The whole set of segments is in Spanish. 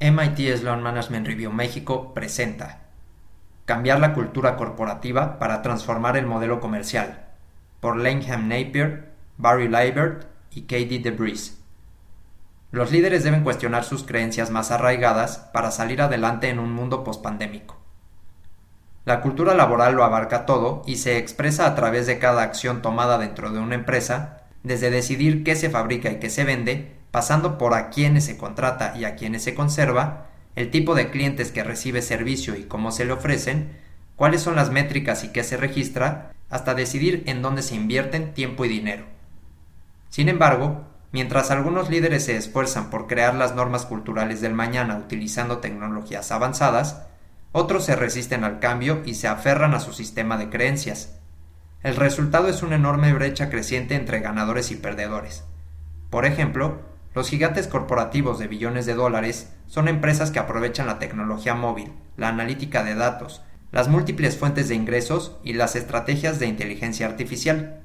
MIT Sloan Management Review México presenta Cambiar la cultura corporativa para transformar el modelo comercial por Langham Napier, Barry Leibert y Katie DeBreeze. Los líderes deben cuestionar sus creencias más arraigadas para salir adelante en un mundo pospandémico. La cultura laboral lo abarca todo y se expresa a través de cada acción tomada dentro de una empresa, desde decidir qué se fabrica y qué se vende, pasando por a quiénes se contrata y a quiénes se conserva, el tipo de clientes que recibe servicio y cómo se le ofrecen, cuáles son las métricas y qué se registra, hasta decidir en dónde se invierten tiempo y dinero. Sin embargo, mientras algunos líderes se esfuerzan por crear las normas culturales del mañana utilizando tecnologías avanzadas, otros se resisten al cambio y se aferran a su sistema de creencias. El resultado es una enorme brecha creciente entre ganadores y perdedores. Por ejemplo, los gigantes corporativos de billones de dólares son empresas que aprovechan la tecnología móvil, la analítica de datos, las múltiples fuentes de ingresos y las estrategias de inteligencia artificial.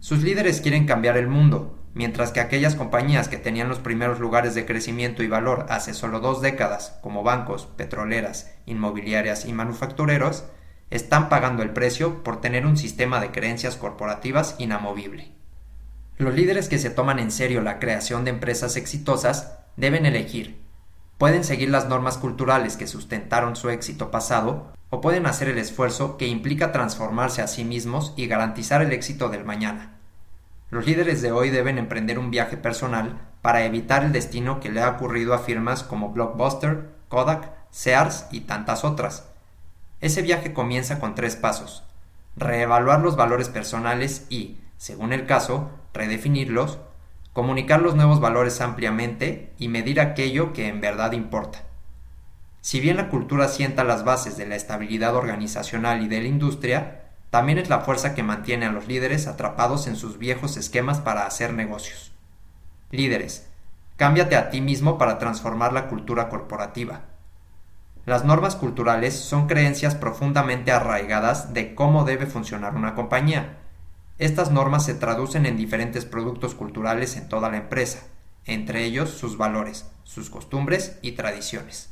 Sus líderes quieren cambiar el mundo, mientras que aquellas compañías que tenían los primeros lugares de crecimiento y valor hace solo dos décadas, como bancos, petroleras, inmobiliarias y manufactureros, están pagando el precio por tener un sistema de creencias corporativas inamovible. Los líderes que se toman en serio la creación de empresas exitosas deben elegir. Pueden seguir las normas culturales que sustentaron su éxito pasado o pueden hacer el esfuerzo que implica transformarse a sí mismos y garantizar el éxito del mañana. Los líderes de hoy deben emprender un viaje personal para evitar el destino que le ha ocurrido a firmas como Blockbuster, Kodak, Sears y tantas otras. Ese viaje comienza con tres pasos. Reevaluar los valores personales y, según el caso, redefinirlos, comunicar los nuevos valores ampliamente y medir aquello que en verdad importa. Si bien la cultura sienta las bases de la estabilidad organizacional y de la industria, también es la fuerza que mantiene a los líderes atrapados en sus viejos esquemas para hacer negocios. Líderes, cámbiate a ti mismo para transformar la cultura corporativa. Las normas culturales son creencias profundamente arraigadas de cómo debe funcionar una compañía, estas normas se traducen en diferentes productos culturales en toda la empresa, entre ellos sus valores, sus costumbres y tradiciones.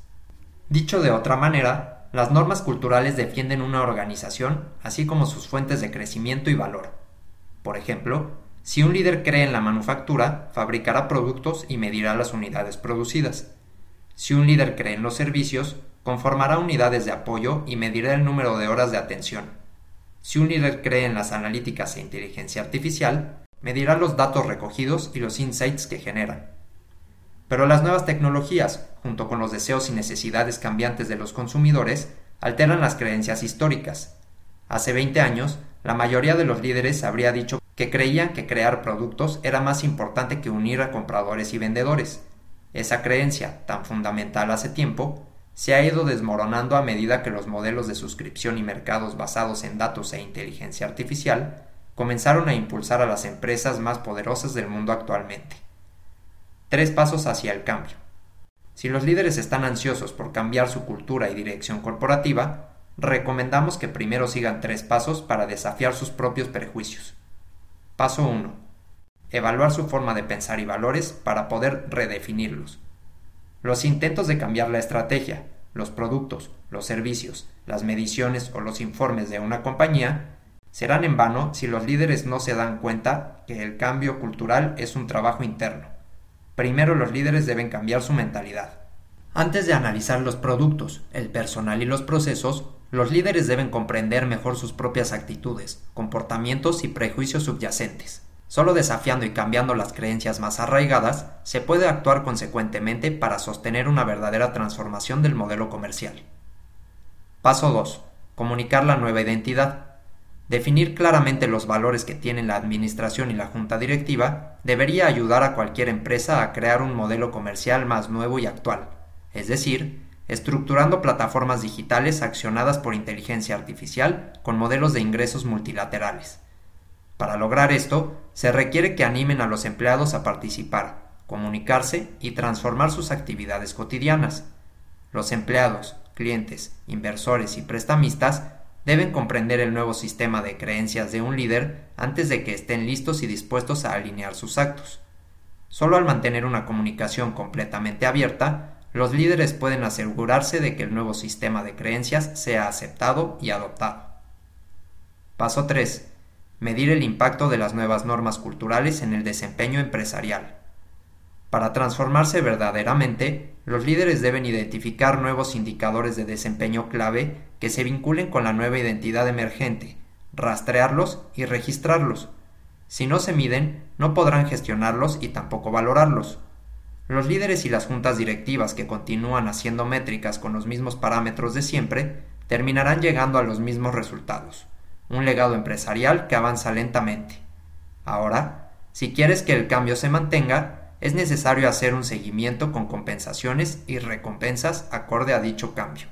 Dicho de otra manera, las normas culturales defienden una organización, así como sus fuentes de crecimiento y valor. Por ejemplo, si un líder cree en la manufactura, fabricará productos y medirá las unidades producidas. Si un líder cree en los servicios, conformará unidades de apoyo y medirá el número de horas de atención. Si un líder cree en las analíticas e inteligencia artificial, medirá los datos recogidos y los insights que generan. Pero las nuevas tecnologías, junto con los deseos y necesidades cambiantes de los consumidores, alteran las creencias históricas. Hace 20 años, la mayoría de los líderes habría dicho que creían que crear productos era más importante que unir a compradores y vendedores. Esa creencia, tan fundamental hace tiempo, se ha ido desmoronando a medida que los modelos de suscripción y mercados basados en datos e inteligencia artificial comenzaron a impulsar a las empresas más poderosas del mundo actualmente. Tres pasos hacia el cambio. Si los líderes están ansiosos por cambiar su cultura y dirección corporativa, recomendamos que primero sigan tres pasos para desafiar sus propios prejuicios. Paso 1. Evaluar su forma de pensar y valores para poder redefinirlos. Los intentos de cambiar la estrategia, los productos, los servicios, las mediciones o los informes de una compañía serán en vano si los líderes no se dan cuenta que el cambio cultural es un trabajo interno. Primero los líderes deben cambiar su mentalidad. Antes de analizar los productos, el personal y los procesos, los líderes deben comprender mejor sus propias actitudes, comportamientos y prejuicios subyacentes. Solo desafiando y cambiando las creencias más arraigadas, se puede actuar consecuentemente para sostener una verdadera transformación del modelo comercial. Paso 2. Comunicar la nueva identidad. Definir claramente los valores que tienen la administración y la junta directiva debería ayudar a cualquier empresa a crear un modelo comercial más nuevo y actual, es decir, estructurando plataformas digitales accionadas por inteligencia artificial con modelos de ingresos multilaterales para lograr esto, se requiere que animen a los empleados a participar, comunicarse y transformar sus actividades cotidianas. Los empleados, clientes, inversores y prestamistas deben comprender el nuevo sistema de creencias de un líder antes de que estén listos y dispuestos a alinear sus actos. Solo al mantener una comunicación completamente abierta, los líderes pueden asegurarse de que el nuevo sistema de creencias sea aceptado y adoptado. Paso 3. Medir el impacto de las nuevas normas culturales en el desempeño empresarial. Para transformarse verdaderamente, los líderes deben identificar nuevos indicadores de desempeño clave que se vinculen con la nueva identidad emergente, rastrearlos y registrarlos. Si no se miden, no podrán gestionarlos y tampoco valorarlos. Los líderes y las juntas directivas que continúan haciendo métricas con los mismos parámetros de siempre terminarán llegando a los mismos resultados, un legado empresarial que avanza lentamente. Ahora, si quieres que el cambio se mantenga, es necesario hacer un seguimiento con compensaciones y recompensas acorde a dicho cambio.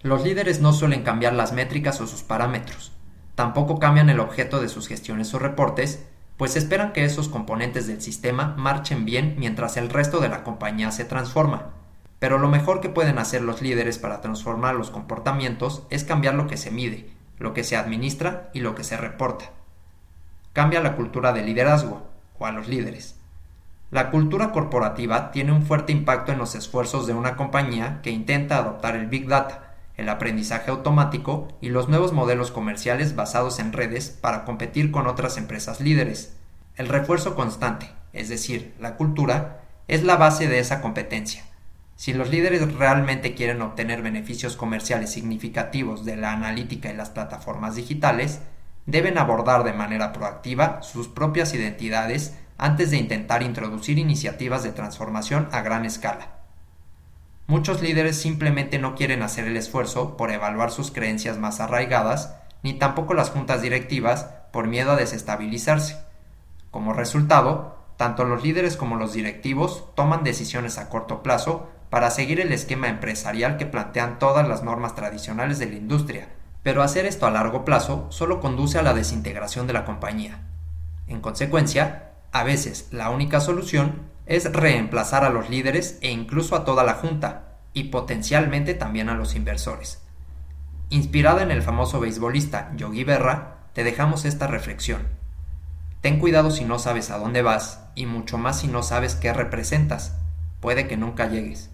Los líderes no suelen cambiar las métricas o sus parámetros, tampoco cambian el objeto de sus gestiones o reportes, pues esperan que esos componentes del sistema marchen bien mientras el resto de la compañía se transforma. Pero lo mejor que pueden hacer los líderes para transformar los comportamientos es cambiar lo que se mide, lo que se administra y lo que se reporta. Cambia la cultura de liderazgo, o a los líderes. La cultura corporativa tiene un fuerte impacto en los esfuerzos de una compañía que intenta adoptar el Big Data, el aprendizaje automático y los nuevos modelos comerciales basados en redes para competir con otras empresas líderes. El refuerzo constante, es decir, la cultura, es la base de esa competencia. Si los líderes realmente quieren obtener beneficios comerciales significativos de la analítica y las plataformas digitales, deben abordar de manera proactiva sus propias identidades antes de intentar introducir iniciativas de transformación a gran escala. Muchos líderes simplemente no quieren hacer el esfuerzo por evaluar sus creencias más arraigadas, ni tampoco las juntas directivas por miedo a desestabilizarse. Como resultado, tanto los líderes como los directivos toman decisiones a corto plazo para seguir el esquema empresarial que plantean todas las normas tradicionales de la industria, pero hacer esto a largo plazo solo conduce a la desintegración de la compañía. En consecuencia, a veces la única solución es reemplazar a los líderes e incluso a toda la junta, y potencialmente también a los inversores. Inspirada en el famoso beisbolista Yogi Berra, te dejamos esta reflexión. Ten cuidado si no sabes a dónde vas y mucho más si no sabes qué representas. Puede que nunca llegues.